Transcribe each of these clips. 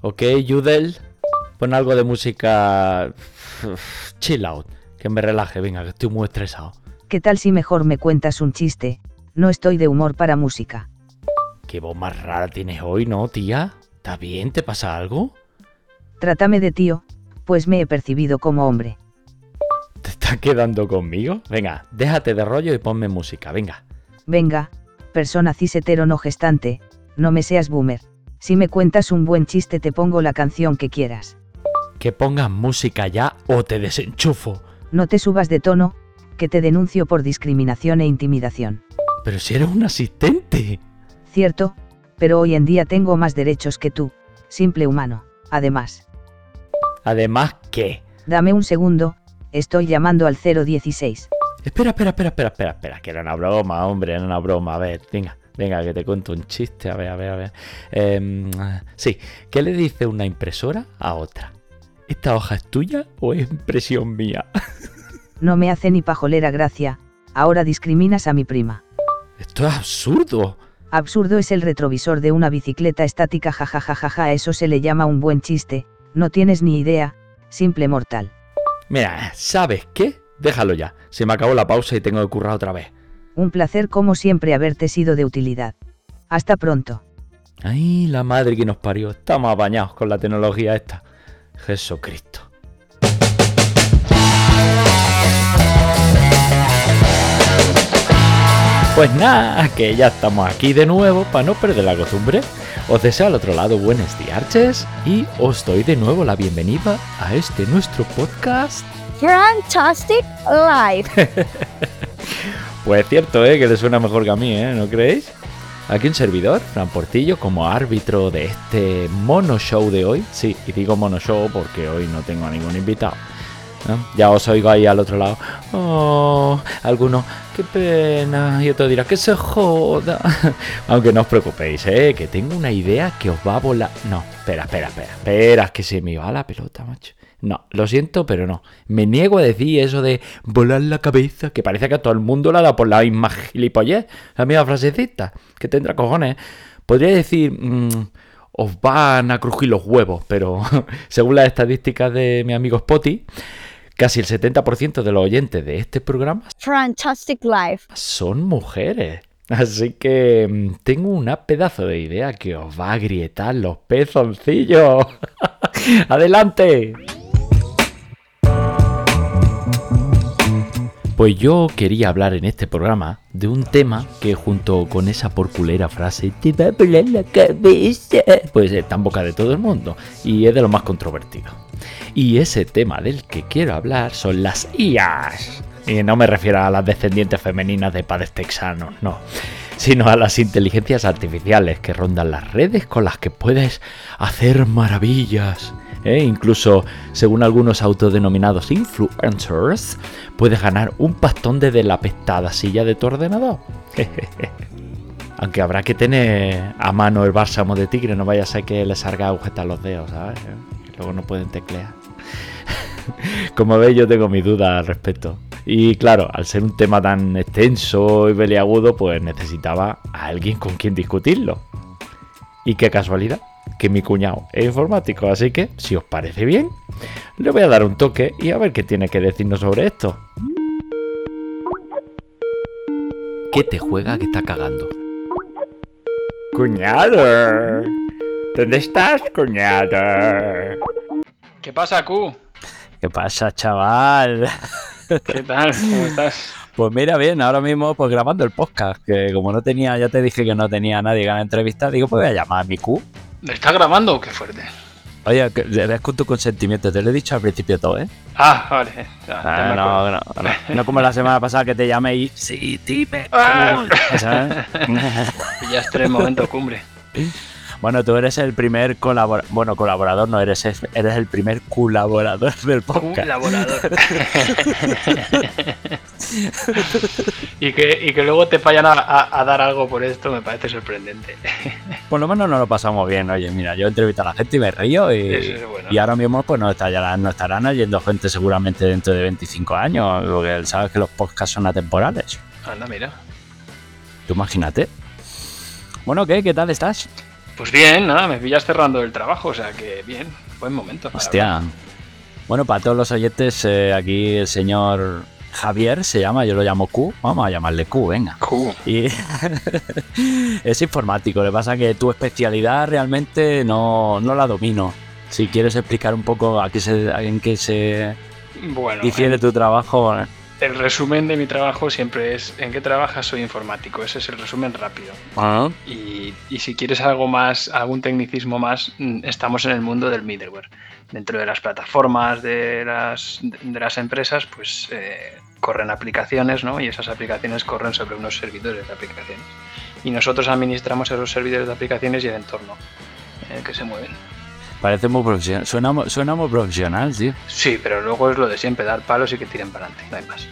Ok, Judel, pon algo de música chill out, que me relaje, venga, que estoy muy estresado. ¿Qué tal si mejor me cuentas un chiste? No estoy de humor para música. Qué voz más rara tienes hoy, ¿no, tía? ¿Está bien? ¿Te pasa algo? Trátame de tío, pues me he percibido como hombre. ¿Te estás quedando conmigo? Venga, déjate de rollo y ponme música, venga. Venga, persona cis hetero no gestante, no me seas boomer. Si me cuentas un buen chiste te pongo la canción que quieras. Que pongas música ya o te desenchufo. No te subas de tono, que te denuncio por discriminación e intimidación. Pero si eres un asistente. Cierto, pero hoy en día tengo más derechos que tú, simple humano. Además, Además, ¿qué? dame un segundo, estoy llamando al 016. Espera, espera, espera, espera, espera, espera, que era una broma, hombre, era una broma. A ver, venga, venga, que te cuento un chiste, a ver, a ver, a ver. Em, sí, ¿qué le dice una impresora a otra? ¿Esta hoja es tuya o es impresión mía? No me hace ni pajolera gracia, ahora discriminas a mi prima. Esto es absurdo. Absurdo es el retrovisor de una bicicleta estática jajajajaja, a eso se le llama un buen chiste, no tienes ni idea, simple mortal. Mira, ¿sabes qué? Déjalo ya. Se me acabó la pausa y tengo que currar otra vez. Un placer como siempre haberte sido de utilidad. Hasta pronto. Ay, la madre que nos parió. Estamos apañados con la tecnología esta. Jesucristo. Pues nada, que ya estamos aquí de nuevo para no perder la costumbre. Os deseo al otro lado buenos diarches y os doy de nuevo la bienvenida a este nuestro podcast. Fantastic Life. Pues es cierto, ¿eh? Que le suena mejor que a mí, ¿eh? ¿No creéis? Aquí un servidor, Fran Portillo, como árbitro de este mono show de hoy. Sí, y digo mono show porque hoy no tengo a ningún invitado. Ya os oigo ahí al otro lado. Oh, alguno, qué pena. Y otro dirá, que se joda. Aunque no os preocupéis, ¿eh? Que tengo una idea que os va a volar. No, espera, espera, espera. Espera, es que se me va la pelota, macho. No, lo siento, pero no. Me niego a decir eso de volar la cabeza, que parece que a todo el mundo le ha dado por la misma gilipollez, la misma frasecita, que tendrá cojones. Podría decir, mm, os van a crujir los huevos, pero según las estadísticas de mi amigo Spotty, casi el 70% de los oyentes de este programa Fantastic Life. son mujeres. Así que mm, tengo una pedazo de idea que os va a grietar los pezoncillos. ¡Adelante! Pues yo quería hablar en este programa de un tema que junto con esa porculera frase te va a volar la cabeza, pues está en boca de todo el mundo y es de lo más controvertido. Y ese tema del que quiero hablar son las IAs. Y no me refiero a las descendientes femeninas de padres texanos, no. Sino a las inteligencias artificiales que rondan las redes con las que puedes hacer maravillas. ¿Eh? Incluso, según algunos autodenominados influencers, puedes ganar un pastón desde la pestada silla de tu ordenador. Aunque habrá que tener a mano el bálsamo de tigre, no vaya a ser que le salga agujeta a los dedos, ¿sabes? Luego no pueden teclear. Como veis, yo tengo mis dudas al respecto. Y claro, al ser un tema tan extenso y peliagudo, pues necesitaba a alguien con quien discutirlo. Y qué casualidad, que mi cuñado es informático, así que, si os parece bien, le voy a dar un toque y a ver qué tiene que decirnos sobre esto. ¿Qué te juega que está cagando? Cuñado, ¿dónde estás, cuñado? ¿Qué pasa, Q? ¿Qué pasa, chaval? ¿Qué tal? ¿Cómo estás? Pues mira, bien, ahora mismo pues grabando el podcast, que como no tenía, ya te dije que no tenía a nadie que la entrevista, digo, pues voy a llamar a mi Q. ¿Me estás grabando? Qué fuerte. Oye, que es con tu consentimiento, te lo he dicho al principio todo, ¿eh? Ah, vale. Ya, Ah, no, no, no, no como la semana pasada que te llamé y... Sí, dime. Ah. Pillaste el momento cumbre. Bueno, tú eres el primer colaborador, bueno, colaborador no eres, eres el primer colaborador del podcast. Colaborador. y, que, y que luego te vayan a, a- a dar algo por esto me parece sorprendente. Por lo menos nos lo pasamos bien, oye, mira, yo entrevisto a la gente y me río y, Eso es bueno. y ahora mismo pues nos estarán, nos estarán oyendo gente seguramente dentro de 25 años, porque sabes que los podcasts son atemporales. Anda, mira. Tú imagínate. Bueno, ¿qué? ¿Qué tal estás? Pues bien, nada, me pillas cerrando el trabajo, o sea que bien, buen momento. Hostia. Bueno, para todos los oyentes, eh, aquí el señor Javier se llama, yo lo llamo Q, vamos a llamarle Q, venga. Q. Y es informático, le pasa que tu especialidad realmente no, no la domino. Si quieres explicar un poco a qué se, en qué se Bueno, difiere tu trabajo, eh, el resumen de mi trabajo siempre es ¿en qué trabajas? Soy informático. Ese es el resumen rápido. ah, Y, y si quieres algo más, algún tecnicismo más, mm, estamos en el mundo del middleware. Dentro de las plataformas de las, de las empresas, pues eh, corren aplicaciones, ¿no? Y esas aplicaciones corren sobre unos servidores de aplicaciones. Y nosotros administramos esos servidores de aplicaciones y el entorno en el que se mueven. Parece muy profesional. Suena, suena muy profesional, tío. Sí, pero luego es lo de siempre, dar palos y que tiren para adelante, no hay más.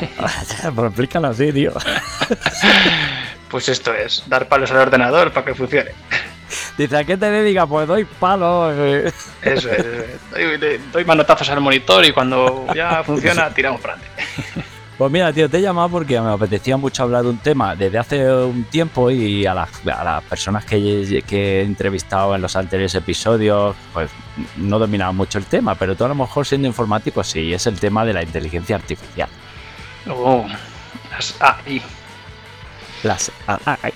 Pero explícalo así, tío. Pues esto es, dar palos al ordenador para que funcione. Dice, ¿a qué te dedicas? Pues doy palos. Eso es, doy- doy manotazos al monitor y cuando ya funciona, tiramos para adelante. Pues mira, tío, te he llamado porque me apetecía mucho hablar de un tema desde hace un tiempo y a las, a las personas que, que he entrevistado en los anteriores episodios, pues no dominaban mucho el tema, pero tú a lo mejor siendo informático sí, es el tema de la inteligencia artificial. Oh, las AI. Las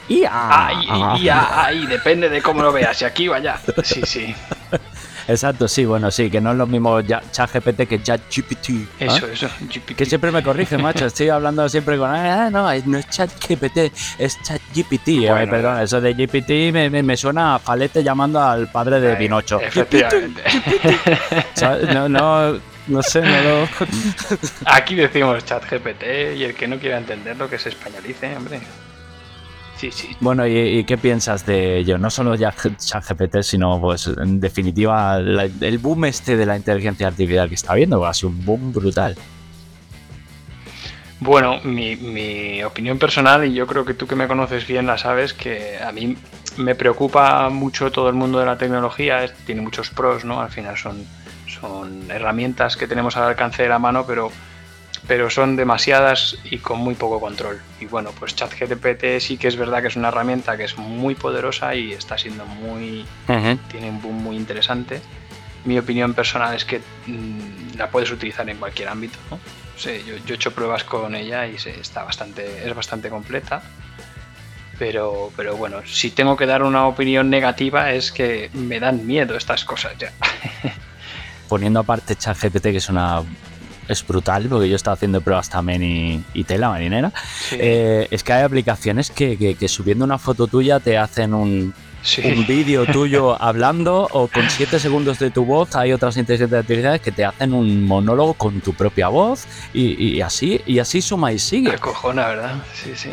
IA. AI, IA, AI, depende de cómo lo veas, si aquí o allá. Sí, sí, Exacto, sí, bueno, sí, que no es lo mismo ChatGPT que ChatGPT. ¿eh? eso, eso. GPT. Que siempre me corrige, macho. Estoy hablando siempre con. Ah, no, no es ChatGPT, es ChatGPT. Eh, Bueno, perdón, eso de GPT me, me, me suena a Falete llamando al padre de Pinocho. Efectivamente. No, no, no sé, no lo. Aquí decimos chat GPT y el que no quiera entenderlo que se españolice, hombre. Sí, sí. Bueno, ¿y, y qué piensas de ello? No solo ya ChatGPT, sino, pues, en definitiva, la- el boom este de la inteligencia artificial que está habiendo. Ha sido un boom brutal. Bueno, mi, mi opinión personal, y yo creo que tú que me conoces bien la sabes, que a mí me preocupa mucho todo el mundo de la tecnología, tiene muchos pros, ¿no? Al final son, son herramientas que tenemos al alcance de la mano, pero, pero son demasiadas y con muy poco control. Y bueno, pues ChatGPT sí que es verdad que es una herramienta que es muy poderosa y está siendo muy, tiene un boom muy interesante. Mi opinión personal es que mm, la puedes utilizar en cualquier ámbito. ¿no? Sí, yo, yo he hecho pruebas con ella y se, está bastante, es bastante completa. Pero, pero bueno, si tengo que dar una opinión negativa es que me dan miedo estas cosas ya. Poniendo aparte ChatGPT, que es una. Es brutal, porque yo estaba haciendo pruebas también y, y tela marinera. Sí, Eh, es que hay aplicaciones que, que- que subiendo una foto tuya te hacen un, sí. un vídeo tuyo hablando o con 7 segundos de tu voz. Hay otras inteligencias artificiales que te hacen un monólogo con tu propia voz y, y así y así suma y sigue. Acojona, ¿verdad? Sí, sí.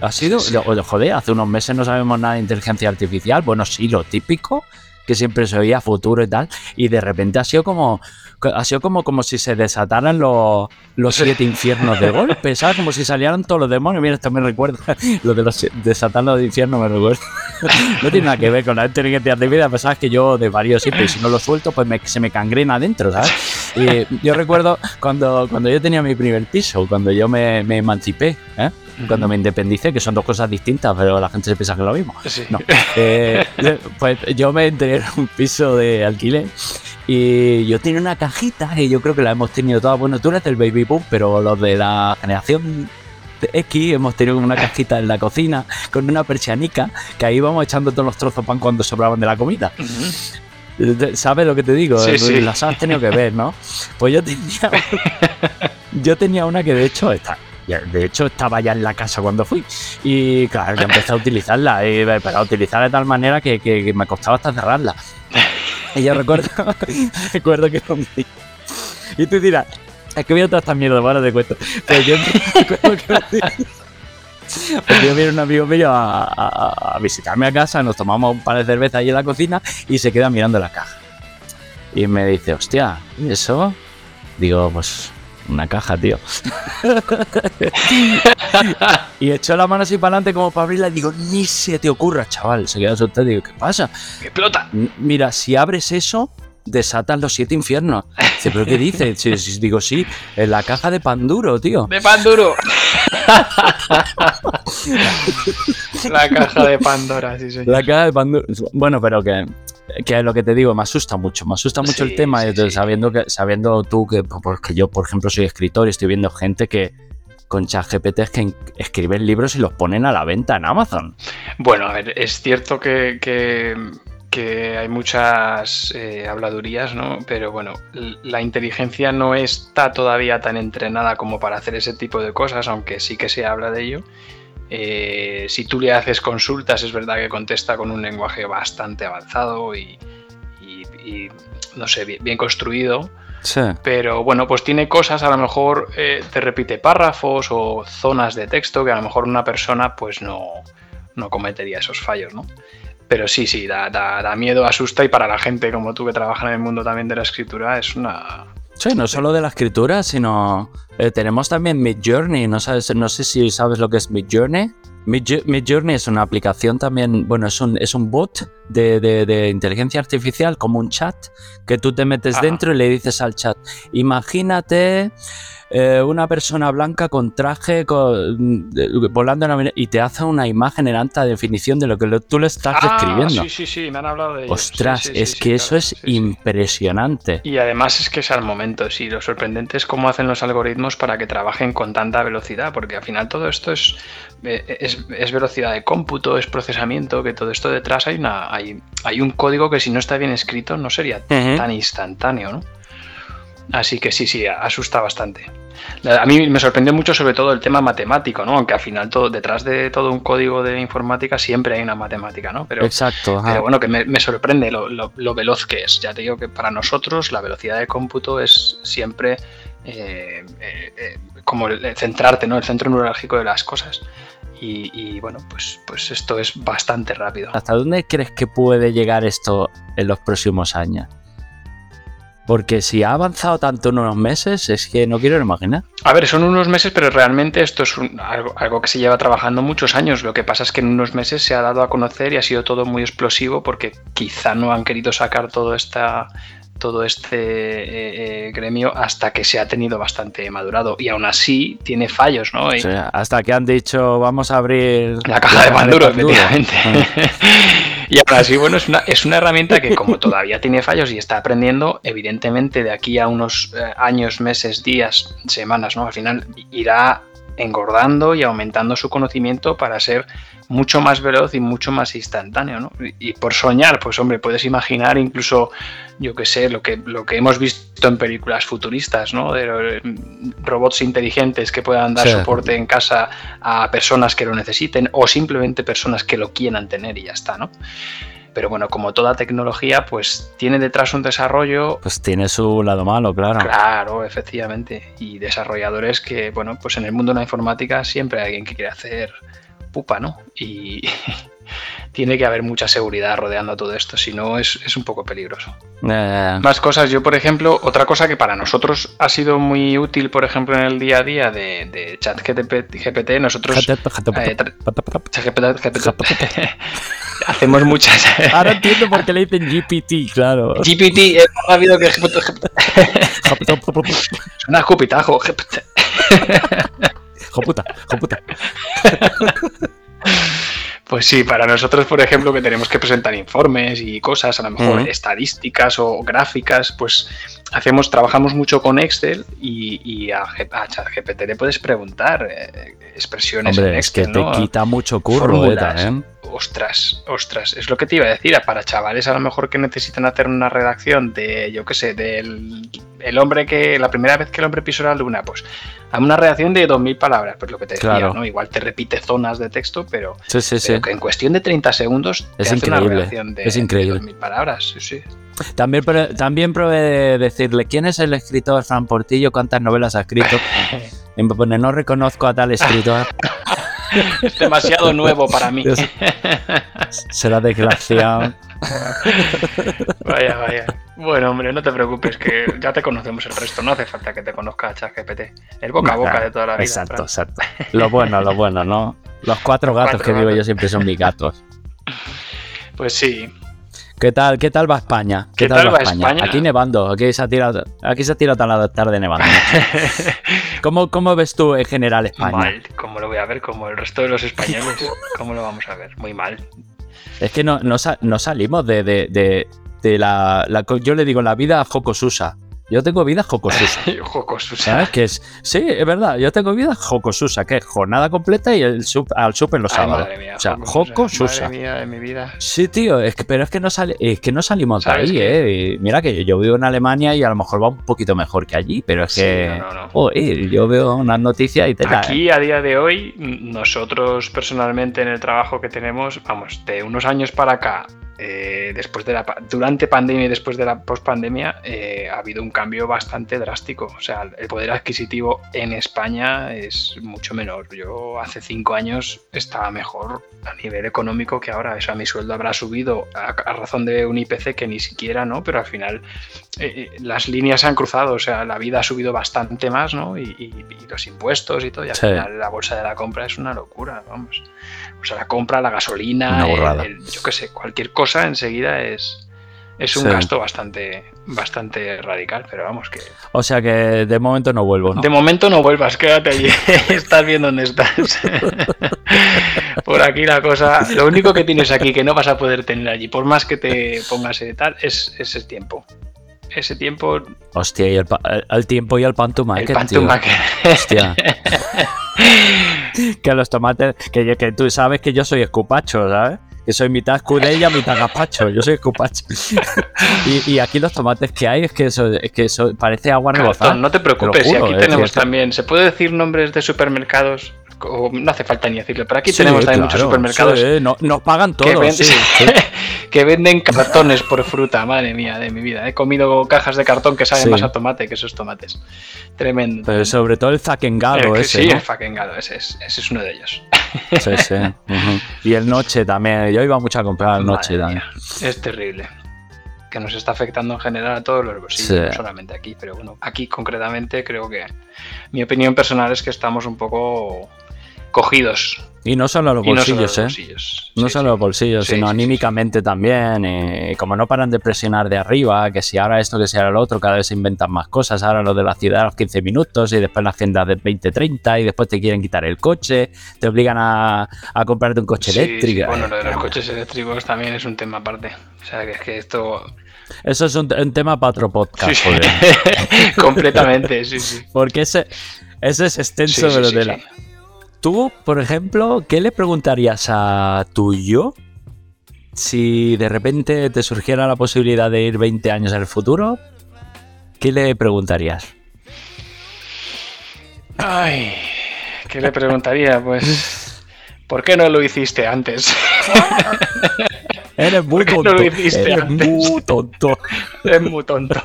Ha sido, Sí, joder, hace unos meses no sabemos nada de inteligencia artificial. Bueno, sí, lo típico que siempre se oía futuro y tal, y de repente ha sido como ha sido como, como si se desataran los, los siete infiernos de golpe, ¿sabes? Como si salieran todos los demonios. Mira, esto me recuerda. Lo de los desatar los infiernos me recuerda. No tiene nada que ver con la inteligencia artificial, pero sabes que yo de varios siempre, y si no lo suelto, pues me- se me cangrena adentro, ¿sabes? Y yo recuerdo cuando, cuando yo tenía mi primer piso, cuando yo me, me emancipé, ¿eh? Cuando me independicé, que son dos cosas distintas, pero la gente se piensa que es lo mismo. Sí. No. Eh, pues yo me enteré en un piso de alquiler y yo tenía una cajita y yo creo que la hemos tenido todas. Bueno, tú eres del baby boom, pero los de la generación X hemos tenido una cajita en la cocina con una persianica que ahí íbamos echando todos los trozos de pan cuando sobraban de la comida. ¿Sabes lo que te digo? Sí, sí. Las has tenido que ver, ¿no? Pues yo tenía, yo tenía una que de hecho está. Ya- De hecho, estaba ya en la casa cuando fui. Y claro, yo empecé a utilizarla. Y, pero utilizarla de tal manera que, me costaba hasta cerrarla. Y yo recuerdo, recuerdo que un día- Y tú dirás, es que voy a toda esta mierda, ahora te cuento. Pues yo recuerdo que un día- pues yo viene un amigo mío a, a- a visitarme a casa, nos tomamos un par de cervezas ahí en la cocina y se queda mirando la caja. Y me dice, hostia, ¿y eso? Digo, pues una caja, tío. y echó la mano así para adelante como para abrirla y digo, ni se te ocurra, chaval. Se queda asustado y digo, ¿qué pasa? ¡Explota! "M- Mira, si abres eso, desatan los siete infiernos. Dice, ¿pero qué dices? Digo, sí, en la caja de pan duro, tío. ¡De pan duro! La caja de Pandora, sí, señor. La caja de Pandora. Bueno, pero que, que es lo que te digo, me asusta mucho. Me asusta mucho Sí, el tema, sí, sí. sabiendo que sabiendo tú que, pues, que yo, por ejemplo, soy escritor y estoy viendo gente que con ChatGPT es que en- escriben libros y los ponen a la venta en Amazon. Bueno, a ver, es cierto que, que- que hay muchas eh, habladurías, ¿no? Pero bueno, la inteligencia no está todavía tan entrenada como para hacer ese tipo de cosas, aunque sí que se habla de ello. Eh, si tú le haces consultas, es verdad que contesta con un lenguaje bastante avanzado y, y- y, no sé, bien, bien construido. Sí. Pero bueno, pues tiene cosas, a lo mejor eh, te repite párrafos o zonas de texto que a lo mejor una persona pues no, no cometería esos fallos, ¿no? Pero sí, sí, da, da- da miedo, asusta y para la gente como tú que trabaja en el mundo también de la escritura es una... Sí, no solo de la escritura, sino eh, tenemos también Midjourney. No sabes, no sé si sabes lo que es Midjourney. Midjo- Midjourney es una aplicación también, bueno, es un, es un bot de, de- de inteligencia artificial, como un chat, que tú te metes Ajá. dentro y le dices al chat, imagínate eh, una persona blanca con traje con- de- volando en la avenida", y te hace una imagen en alta definición de lo que lo- tú le estás Ah, describiendo. sí, sí, sí, me han hablado de ello. Ostras, Sí, sí, sí, es sí, que eso es impresionante. Y además es que es al momento, sí, lo sorprendente es cómo hacen los algoritmos para que trabajen con tanta velocidad, porque al final todo esto es, eh, es, es velocidad de cómputo, es procesamiento, que todo esto detrás hay, una, hay, hay un código que si no está bien escrito no sería tan instantáneo, ¿no? Así que sí, sí, asusta bastante. A mí me sorprendió mucho sobre todo el tema matemático, ¿no? Aunque al final todo, detrás de todo un código de informática siempre hay una matemática, ¿no? Pero, Exacto. ajá. pero bueno, que me, me sorprende lo, lo- lo veloz que es. Ya te digo que para nosotros la velocidad de cómputo es siempre eh, eh, eh, como el- centrarte, ¿no? El centro neurálgico de las cosas. Y, y, bueno, pues, pues esto es bastante rápido. ¿Hasta dónde crees que puede llegar esto en los próximos años? Porque si ha avanzado tanto en unos meses, es que no quiero imaginar. A ver, son unos meses, pero realmente esto es un- algo, algo que se lleva trabajando muchos años. Lo que pasa es que en unos meses se ha dado a conocer y ha sido todo muy explosivo porque quizá no han querido sacar todo esta todo este eh, eh, gremio hasta que se ha tenido bastante madurado y aún así tiene fallos, ¿no? Y- O sea, hasta que han dicho, vamos a abrir la caja de Panduro, efectivamente. y aún así, bueno, es una, es una herramienta que como todavía tiene fallos y está aprendiendo, evidentemente de aquí a unos eh, años, meses, días, semanas, ¿no? Al final irá engordando y aumentando su conocimiento para ser mucho más veloz y mucho más instantáneo, ¿no? Y, por soñar, pues hombre, puedes imaginar incluso, yo qué sé, lo que, lo que hemos visto en películas futuristas, ¿no? De eh, robots inteligentes que puedan dar Sí. soporte en casa a personas que lo necesiten o simplemente personas que lo quieran tener y ya está, ¿no? Pero bueno, como toda tecnología, pues tiene detrás un desarrollo Pues tiene su lado malo, claro. Claro, efectivamente. Y desarrolladores que, bueno, pues en el mundo de la informática siempre hay alguien que quiere hacer pupa, ¿no? Y tiene que haber mucha seguridad rodeando todo esto, si no es, es un poco peligroso. Eh, Más cosas, yo por ejemplo, otra cosa que para nosotros ha sido muy útil, por ejemplo, en el día a día de, de ChatGPT, GPT, nosotros... eh, hacemos muchas... Ahora entiendo por qué le dicen GPT, claro. GPT es más rápido que GPT. Suena escupitajo. GPT. Joputa, joputa. Pues sí, para nosotros, por ejemplo, que tenemos que presentar informes y cosas, a lo mejor estadísticas o gráficas, pues hacemos, trabajamos mucho con Excel y, y a, a ChatGPT le puedes preguntar eh, expresiones en Hombre, es que Excel, te quita mucho curro, eh, también. Ostras, ostras, es lo que te iba a decir. Para chavales a lo mejor que necesitan hacer una redacción de, yo qué sé, del el hombre que, la primera vez que el hombre pisó la luna, pues una redacción de 2.000 palabras, pues lo que te decía, Claro. ¿no? Igual te repite zonas de texto, pero, Sí, sí, sí. pero que en cuestión de 30 segundos te Es hace una increíble, redacción de, es increíble. de 2.000 palabras. Sí, sí. También, pro- también probé de decirle quién es el escritor Fran Portillo, cuántas novelas ha escrito. Y me pone, no reconozco a tal escritor. Es demasiado nuevo para mí. Será desgraciado. Vaya, vaya. Bueno, hombre, no te preocupes, que ya te conocemos el resto. No hace falta que te conozca ChatGPT. El boca a boca de toda la vida. Exacto, exacto. Lo bueno, lo bueno, ¿no? Los cuatro gatos Cuatro que digo yo gatos. siempre son mis gatos. Pues sí. ¿Qué tal, ¿Qué tal va España? ¿Qué tal va España? Aquí nevando, aquí se ha tirado, aquí se ha tirado toda la tarde nevando. ¿Cómo, ¿Cómo ves tú en general España? Mal, ¿cómo lo voy a ver? Como el resto de los españoles. ¿Cómo lo vamos a ver? Muy mal. Es que no, no, sa- no salimos de, de, de, de la, la- Yo le digo la vida jocosusa. Yo tengo vida jocosusa. Jocoso, ¿Sabes? Que es, sí, es verdad. Yo tengo vida jocosusa, que es jornada completa y el sup- al súper los Ay, sábados. madre mía, o sea, jocosusa. jocosusa. Madre mía de mi vida. Sí, tío, es que, pero es que no sale, es que no salimos de ¿Sabes ahí, qué? eh. Mira que yo vivo en Alemania y a lo mejor va un poquito mejor que allí, pero es Sí, que no, no, no. joder, yo veo unas noticias y te Aquí, a día de hoy, nosotros personalmente en el trabajo que tenemos, vamos, de unos años para acá, eh, después de la, durante pandemia y después de la pospandemia, eh, ha habido un cambio bastante drástico. O sea, el poder adquisitivo en España es mucho menor. Yo hace cinco años estaba mejor a nivel económico que ahora. O sea, mi sueldo habrá subido a, a razón de un IPC que ni siquiera, ¿no? Pero al final eh, eh, las líneas se han cruzado, o sea, la vida ha subido bastante más, ¿no? Y, y- y los impuestos y todo, y al Sí. final la bolsa de la compra es una locura, vamos. O sea, la compra, la gasolina, el- el- yo qué sé, cualquier cosa enseguida es, es un Sí. gasto bastante, bastante radical, pero vamos, que O sea que de momento no vuelvo, ¿no? de momento no vuelvas, quédate allí, estás bien donde estás. Por aquí la cosa, lo único que tienes aquí que no vas a poder tener allí, por más que te pongas y tal, es ese tiempo. Ese tiempo, Hostia, y el, el- el tiempo y el pan to el market, pan tío. to market. Hostia. que los tomates, que, que tú sabes que yo soy escupacho, ¿sabes? Que soy mitad escudella, mitad gazpacho. Yo soy escupacho. y, y aquí los tomates que hay es que eso, es que eso parece agua rebozada. No te preocupes, y juro, aquí eh, tenemos también, se puede decir nombres de supermercados, o no hace falta ni decirlo, pero aquí Sí, tenemos también muchos supermercados sí, no- nos pagan todos. sí. que venden cartones por fruta, madre mía, de mi vida. He comido cajas de cartón que saben más a tomate que esos tomates. Tremendo. Pero sobre todo el zaquengado que- ese, sí, ¿no? el fucking gado, ese es, ese es uno de ellos. Sí, sí. Y el noche también. Yo iba mucho a comprar el noche Madre también. mía, Es terrible. Que nos está afectando en general a todos los bolsillos, Sí. no solamente aquí, pero bueno, aquí concretamente creo que mi opinión personal es que estamos un poco cogidos. Y no solo los y no solo bolsillos, los ¿eh? bolsillos. No Sí, solo sí. los bolsillos, Sí, sino anímicamente también. como no paran de presionar de arriba, que si ahora esto, que si ahora lo otro, cada vez se inventan más cosas. Ahora lo de la ciudad a los 15 minutos y después la agenda de 20-30 y después te quieren quitar el coche, te obligan a, a comprarte un coche eléctrico. bueno, lo de los coches eléctricos también es un tema aparte. O sea, que es que esto... Eso es un, un tema para otro podcast. Sí, sí. Completamente, sí, sí. Porque ese, ese es extenso Sí, pero de la-. Tú, por ejemplo, ¿qué le preguntarías a tu yo si de repente te surgiera la posibilidad de ir 20 años el futuro? ¿Qué le preguntarías? Ay, ¿qué le preguntaría? Pues, ¿por qué no lo hiciste antes? Eres muy qué no tonto. lo hiciste Eres antes? muy tonto. es muy tonto.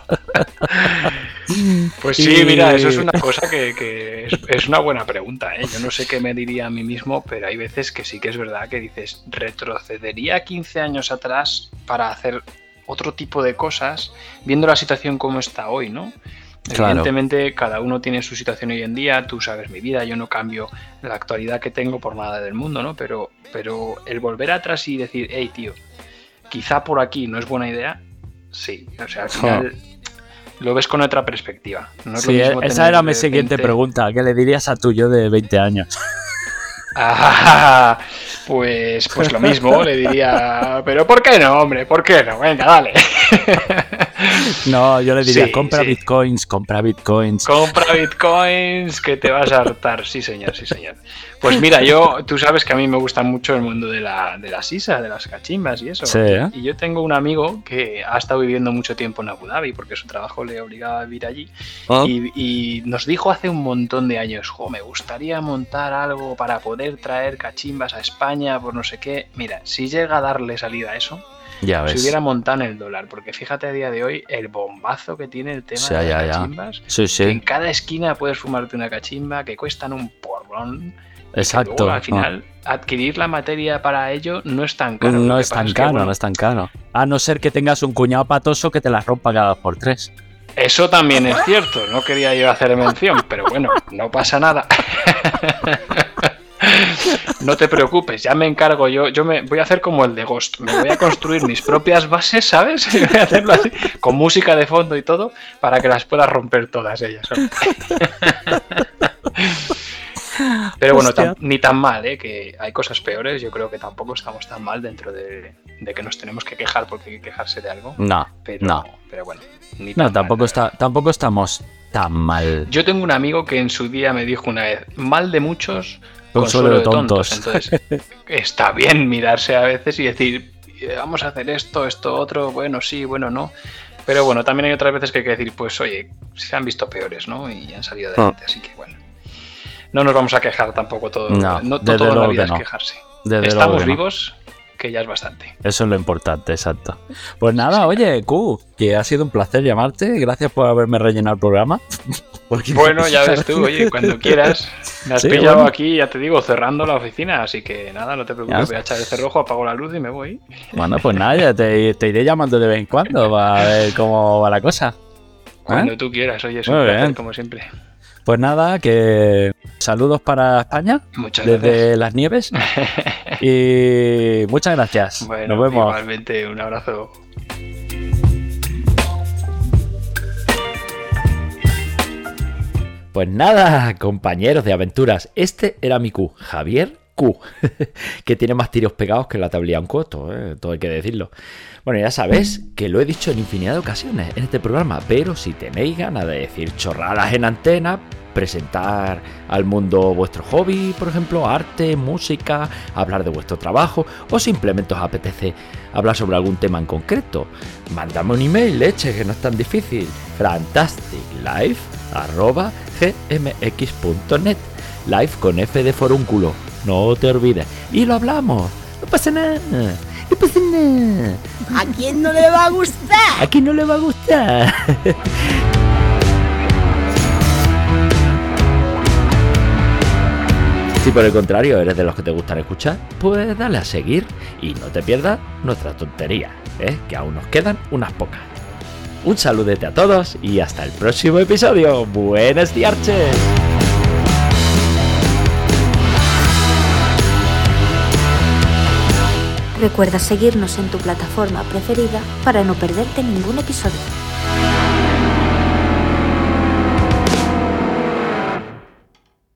Pues sí, Y- mira, eso es una cosa que, que es, es una buena pregunta. ¿eh? Yo no sé qué me diría a mí mismo, pero hay veces que sí que es verdad que dices, retrocedería 15 años atrás para hacer otro tipo de cosas, viendo la situación como está hoy, ¿no? Claro. Evidentemente, cada uno tiene su situación hoy en día, tú sabes mi vida, yo no cambio la actualidad que tengo por nada del mundo, ¿no? Pero, pero el volver atrás y decir, hey, tío, quizá por aquí no es buena idea, sí. O sea, al final lo ves con otra perspectiva. No es lo Sí, mismo esa era mi siguiente 20 pregunta. ¿Qué le dirías a tu yo de 20 años? Ah, pues, pues lo mismo, le diría, pero ¿por qué no, hombre? ¿Por qué no? Venga, dale. No, yo le diría, Sí, compra sí. bitcoins, compra bitcoins. Compra bitcoins que te vas a hartar. Sí, señor, sí, señor. Pues mira, yo, tú sabes que a mí me gusta mucho el mundo de la, de la sisa, de las cachimbas y eso. Sí, ¿eh? Y yo tengo un amigo que ha estado viviendo mucho tiempo en Abu Dhabi porque su trabajo le obligaba a vivir allí. Ah. Y, y nos dijo hace un montón de años, jo, me gustaría montar algo para poder traer cachimbas a España por no sé qué. Mira, si llega a darle salida a eso, Ya ves. hubiera montado en el dólar, porque fíjate a día de hoy el bombazo que tiene el tema Sí, de las ya. cachimbas. Sí, Que en sí, cada esquina puedes fumarte una cachimba que cuestan un porrón. exacto. luego, al final, adquirir la materia para ello no es tan caro. No es tan que, caro, bueno, no es tan caro. A no ser que tengas un cuñado patoso que te la rompa cada dos por tres. Eso también es cierto, no quería yo hacer mención, pero bueno, no pasa nada. no te preocupes, ya me encargo yo. Yo me voy a hacer como el de Ghost. Me voy a construir mis propias bases, ¿sabes? Y voy a hacerlo así, con música de fondo y todo, para que las pueda romper todas ellas. Pero bueno, ni tan mal, ¿eh? Que hay cosas peores. Yo creo que tampoco estamos tan mal dentro de, de que nos tenemos que quejar porque hay que quejarse de algo. No, Pero, no. pero bueno. ni No, tan tampoco, mal, está, tampoco estamos tan mal. Yo tengo un amigo que en su día me dijo una vez, mal de muchos, Consuelo de tontos. tontos. Entonces, está bien mirarse a veces y decir, "Eh, vamos a hacer esto, esto, otro, bueno, sí, bueno, no. Pero bueno, también hay otras veces que hay que decir, pues oye, se han visto peores, ¿no? Y han salido adelante, así que bueno. No nos vamos a quejar tampoco todo. No, No, todo en la vida es no. quejarse. Desde Estamos no. vivos, que ya es bastante. Eso es lo importante, exacto. Pues nada, oye, Q, que ha sido un placer llamarte. Gracias por haberme rellenado el programa. Porque- Bueno, ya ves tú, oye, cuando quieras. Me has Sí, pillado bueno. aquí, ya te digo, cerrando la oficina, así que nada, no te Ya. preocupes, voy a echar el cerrojo, apago la luz y me voy. Bueno, pues nada, ya te, te iré llamando de vez en cuando para ver cómo va la cosa. Cuando ¿Eh? tú quieras, oye, es Muy un placer, bien. como siempre. Pues nada, que saludos para España Muchas desde las nieves. Y muchas gracias. Bueno, Nos vemos. igualmente, un abrazo. Pues nada, compañeros de aventuras, este era mi Q, Javier Que tiene más tiros pegados que la tablilla un coto, ¿eh? todo hay que decirlo. Bueno, ya sabéis que lo he dicho en infinidad de ocasiones en este programa, pero si tenéis ganas de decir chorradas en antena, presentar al mundo vuestro hobby, por ejemplo, arte, música, hablar de vuestro trabajo, o simplemente os apetece hablar sobre algún tema en concreto, mandadme un email, leche, que no es tan difícil, fantasticlife.gmx.net Live con F de forúnculo, no te olvides. Y lo hablamos, no pasa nada, no pasa nada. ¿A quién no le va a gustar? ¿A quién no le va a gustar? Si por el contrario eres de los que te gustan escuchar, pues dale a seguir y no te pierdas nuestra tontería, ¿eh? que aún nos quedan unas pocas. Un saludete a todos y hasta el próximo episodio. Buenas diarches. Recuerda seguirnos en tu plataforma preferida para no perderte ningún episodio.